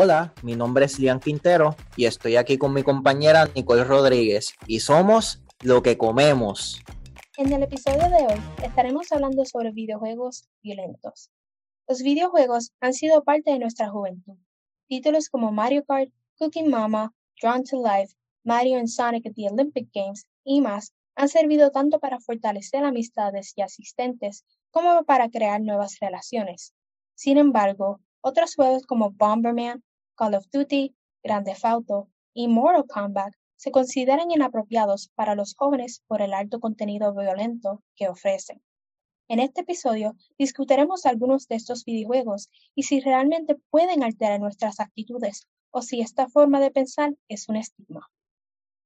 Hola, mi nombre es Lian Quintero y estoy aquí con mi compañera Nicole Rodríguez y somos lo que comemos. En el episodio de hoy estaremos hablando sobre videojuegos violentos. Los videojuegos han sido parte de nuestra juventud. Títulos como Mario Kart, Cooking Mama, Drawn to Life, Mario and Sonic at the Olympic Games y más han servido tanto para fortalecer amistades y asistentes como para crear nuevas relaciones. Sin embargo, otros juegos como Bomberman, Call of Duty, Grand Theft Auto y Mortal Kombat se consideran inapropiados para los jóvenes por el alto contenido violento que ofrecen. En este episodio discutiremos algunos de estos videojuegos y si realmente pueden alterar nuestras actitudes o si esta forma de pensar es un estigma.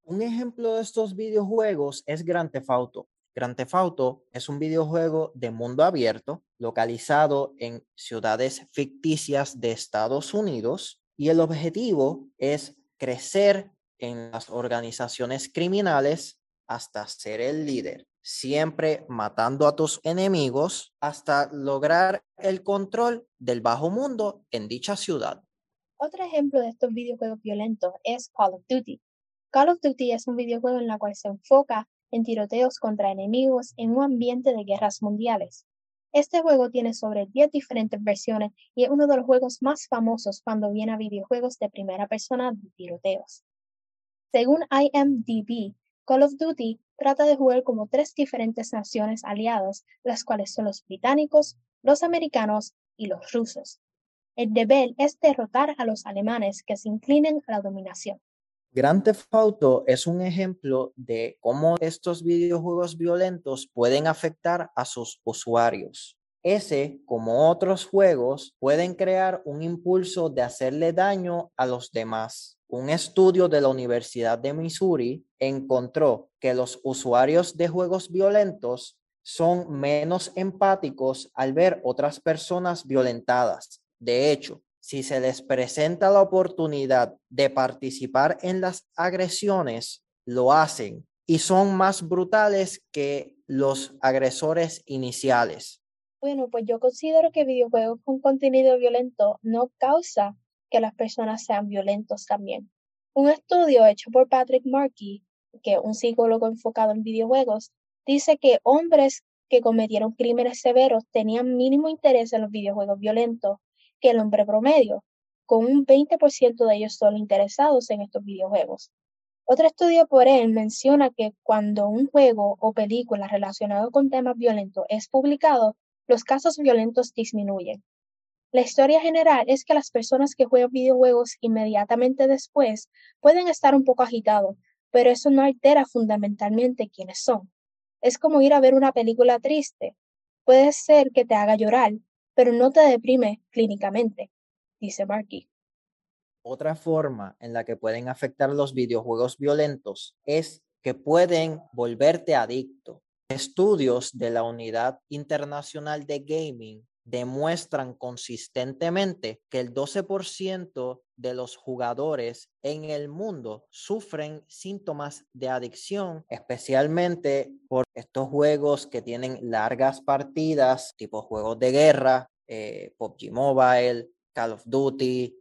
Un ejemplo de estos videojuegos es Grand Theft Auto. Grand Theft Auto es un videojuego de mundo abierto localizado en ciudades ficticias de Estados Unidos y el objetivo es crecer en las organizaciones criminales hasta ser el líder, siempre matando a tus enemigos hasta lograr el control del bajo mundo en dicha ciudad. Otro ejemplo de estos videojuegos violentos es Call of Duty. Call of Duty es un videojuego en el cual se enfoca en tiroteos contra enemigos en un ambiente de guerras mundiales. Este juego tiene sobre 10 diferentes versiones y es uno de los juegos más famosos cuando viene a videojuegos de primera persona de tiroteos. Según IMDb, Call of Duty trata de jugar como tres diferentes naciones aliadas, las cuales son los británicos, los americanos y los rusos. El deber es derrotar a los alemanes que se inclinen a la dominación. Grand Theft Auto es un ejemplo de cómo estos videojuegos violentos pueden afectar a sus usuarios. Ese, como otros juegos, pueden crear un impulso de hacerle daño a los demás. Un estudio de la Universidad de Missouri encontró que los usuarios de juegos violentos son menos empáticos al ver otras personas violentadas. De hecho, si se les presenta la oportunidad de participar en las agresiones, lo hacen y son más brutales que los agresores iniciales. Bueno, pues yo considero que videojuegos con contenido violento no causa que las personas sean violentos también. Un estudio hecho por Patrick Markey, que es un psicólogo enfocado en videojuegos, dice que hombres que cometieron crímenes severos tenían mínimo interés en los videojuegos violentos que el hombre promedio, con un 20% de ellos solo interesados en estos videojuegos. Otro estudio por él menciona que cuando un juego o película relacionado con temas violentos es publicado, los casos violentos disminuyen. La historia general es que las personas que juegan videojuegos inmediatamente después pueden estar un poco agitados, pero eso no altera fundamentalmente quiénes son. Es como ir a ver una película triste. Puede ser que te haga llorar, pero no te deprime clínicamente, dice Markey. Otra forma en la que pueden afectar los videojuegos violentos es que pueden volverte adicto. Estudios de la Unidad Internacional de Gaming demuestran consistentemente que el 12% de los jugadores en el mundo sufren síntomas de adicción, especialmente por estos juegos que tienen largas partidas, tipo juegos de guerra, eh, PUBG Mobile, Call of Duty,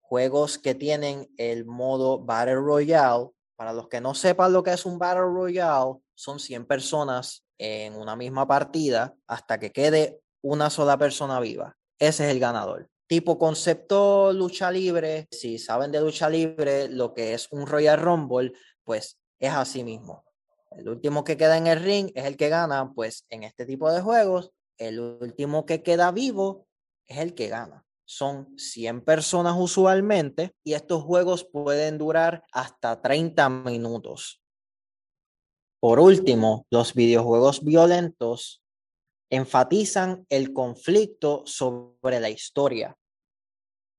juegos que tienen el modo Battle Royale. Para los que no sepan lo que es un Battle Royale, son 100 personas en una misma partida hasta que quede una sola persona viva. Ese es el ganador. Tipo concepto lucha libre, si saben de lucha libre, lo que es un Royal Rumble, pues es así mismo. El último que queda en el ring es el que gana, pues en este tipo de juegos, el último que queda vivo es el que gana. Son 100 personas usualmente y estos juegos pueden durar hasta 30 minutos. Por último, los videojuegos violentos enfatizan el conflicto sobre la historia.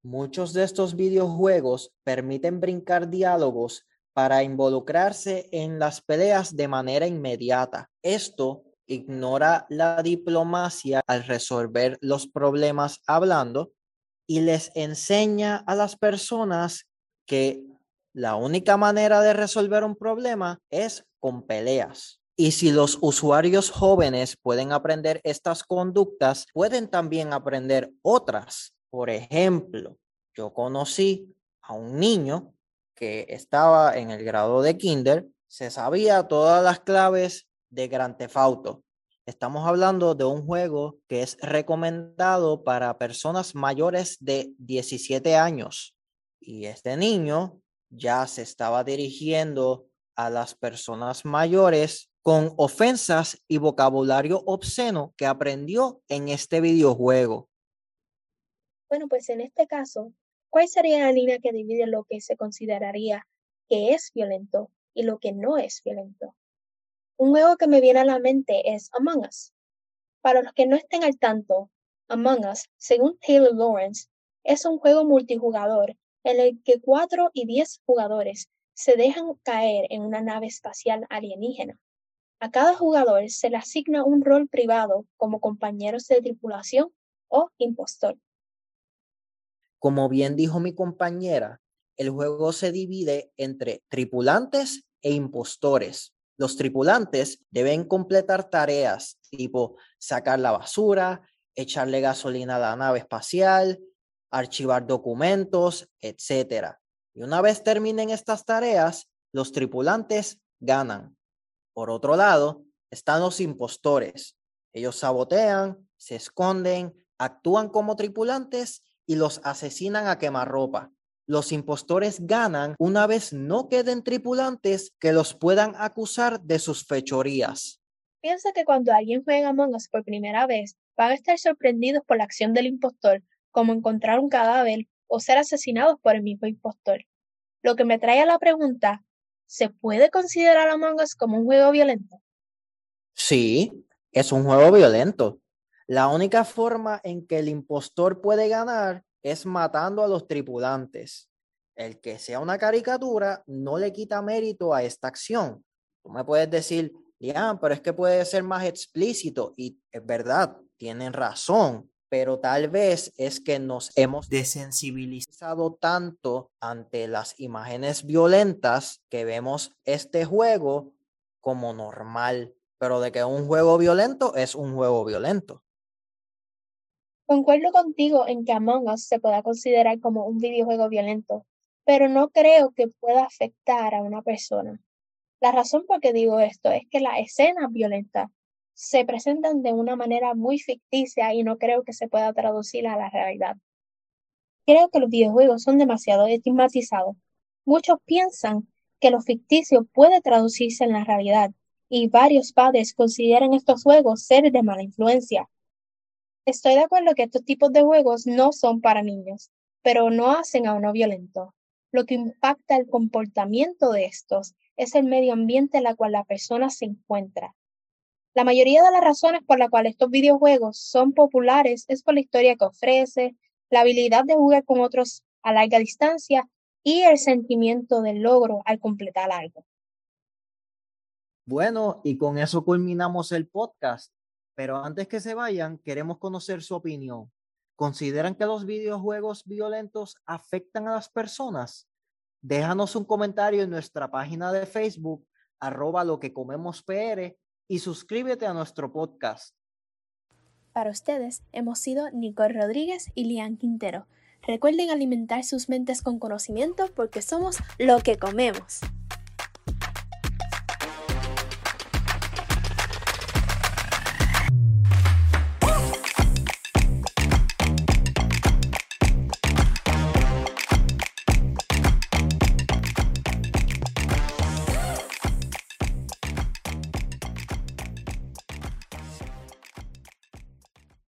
Muchos de estos videojuegos permiten brincar diálogos para involucrarse en las peleas de manera inmediata. Esto ignora la diplomacia al resolver los problemas hablando y les enseña a las personas que la única manera de resolver un problema es con peleas. Y si los usuarios jóvenes pueden aprender estas conductas, pueden también aprender otras. Por ejemplo, yo conocí a un niño que estaba en el grado de kinder, se sabía todas las claves de Grand Theft Auto. Estamos hablando de un juego que es recomendado para personas mayores de 17 años. Y este niño ya se estaba dirigiendo a las personas mayores con ofensas y vocabulario obsceno que aprendió en este videojuego. Bueno, pues en este caso, ¿cuál sería la línea que divide lo que se consideraría que es violento y lo que no es violento? Un juego que me viene a la mente es Among Us. Para los que no estén al tanto, Among Us, según Taylor Lawrence, es un juego multijugador en el que 4 y 10 jugadores se dejan caer en una nave espacial alienígena. A cada jugador se le asigna un rol privado como compañeros de tripulación o impostor. Como bien dijo mi compañera, el juego se divide entre tripulantes e impostores. Los tripulantes deben completar tareas tipo sacar la basura, echarle gasolina a la nave espacial, archivar documentos, etc. Y una vez terminen estas tareas, los tripulantes ganan. Por otro lado, están los impostores. Ellos sabotean, se esconden, actúan como tripulantes y los asesinan a quemarropa. Los impostores ganan una vez no queden tripulantes que los puedan acusar de sus fechorías. Piensa que cuando alguien juega Among Us por primera vez, van a estar sorprendidos por la acción del impostor, como encontrar un cadáver o ser asesinados por el mismo impostor. Lo que me trae a la pregunta, ¿se puede considerar Among Us como un juego violento? Sí, es un juego violento. La única forma en que el impostor puede ganar es matando a los tripulantes. El que sea una caricatura no le quita mérito a esta acción. Tú me puedes decir, ya, pero es que puede ser más explícito y es verdad, tienen razón, pero tal vez es que nos hemos desensibilizado tanto ante las imágenes violentas que vemos este juego como normal, pero de que un juego violento es un juego violento. Concuerdo contigo en que Among Us se pueda considerar como un videojuego violento, pero no creo que pueda afectar a una persona. La razón por qué digo esto es que las escenas violentas se presentan de una manera muy ficticia y no creo que se pueda traducir a la realidad. Creo que los videojuegos son demasiado estigmatizados. Muchos piensan que lo ficticio puede traducirse en la realidad y varios padres consideran estos juegos ser de mala influencia. Estoy de acuerdo que estos tipos de juegos no son para niños, pero no hacen a uno violento. Lo que impacta el comportamiento de estos es el medio ambiente en el cual la persona se encuentra la mayoría de las razones por las cuales estos videojuegos son populares es por la historia que ofrece, la habilidad de jugar con otros a larga distancia y el sentimiento del logro al completar algo. Bueno, y con eso culminamos el podcast. Pero antes que se vayan, queremos conocer su opinión. ¿Consideran que los videojuegos violentos afectan a las personas? Déjanos un comentario en nuestra página de Facebook, arroba lo que comemos y suscríbete a nuestro podcast. Para ustedes hemos sido Nicole Rodríguez y Lian Quintero. Recuerden alimentar sus mentes con conocimiento porque somos lo que comemos.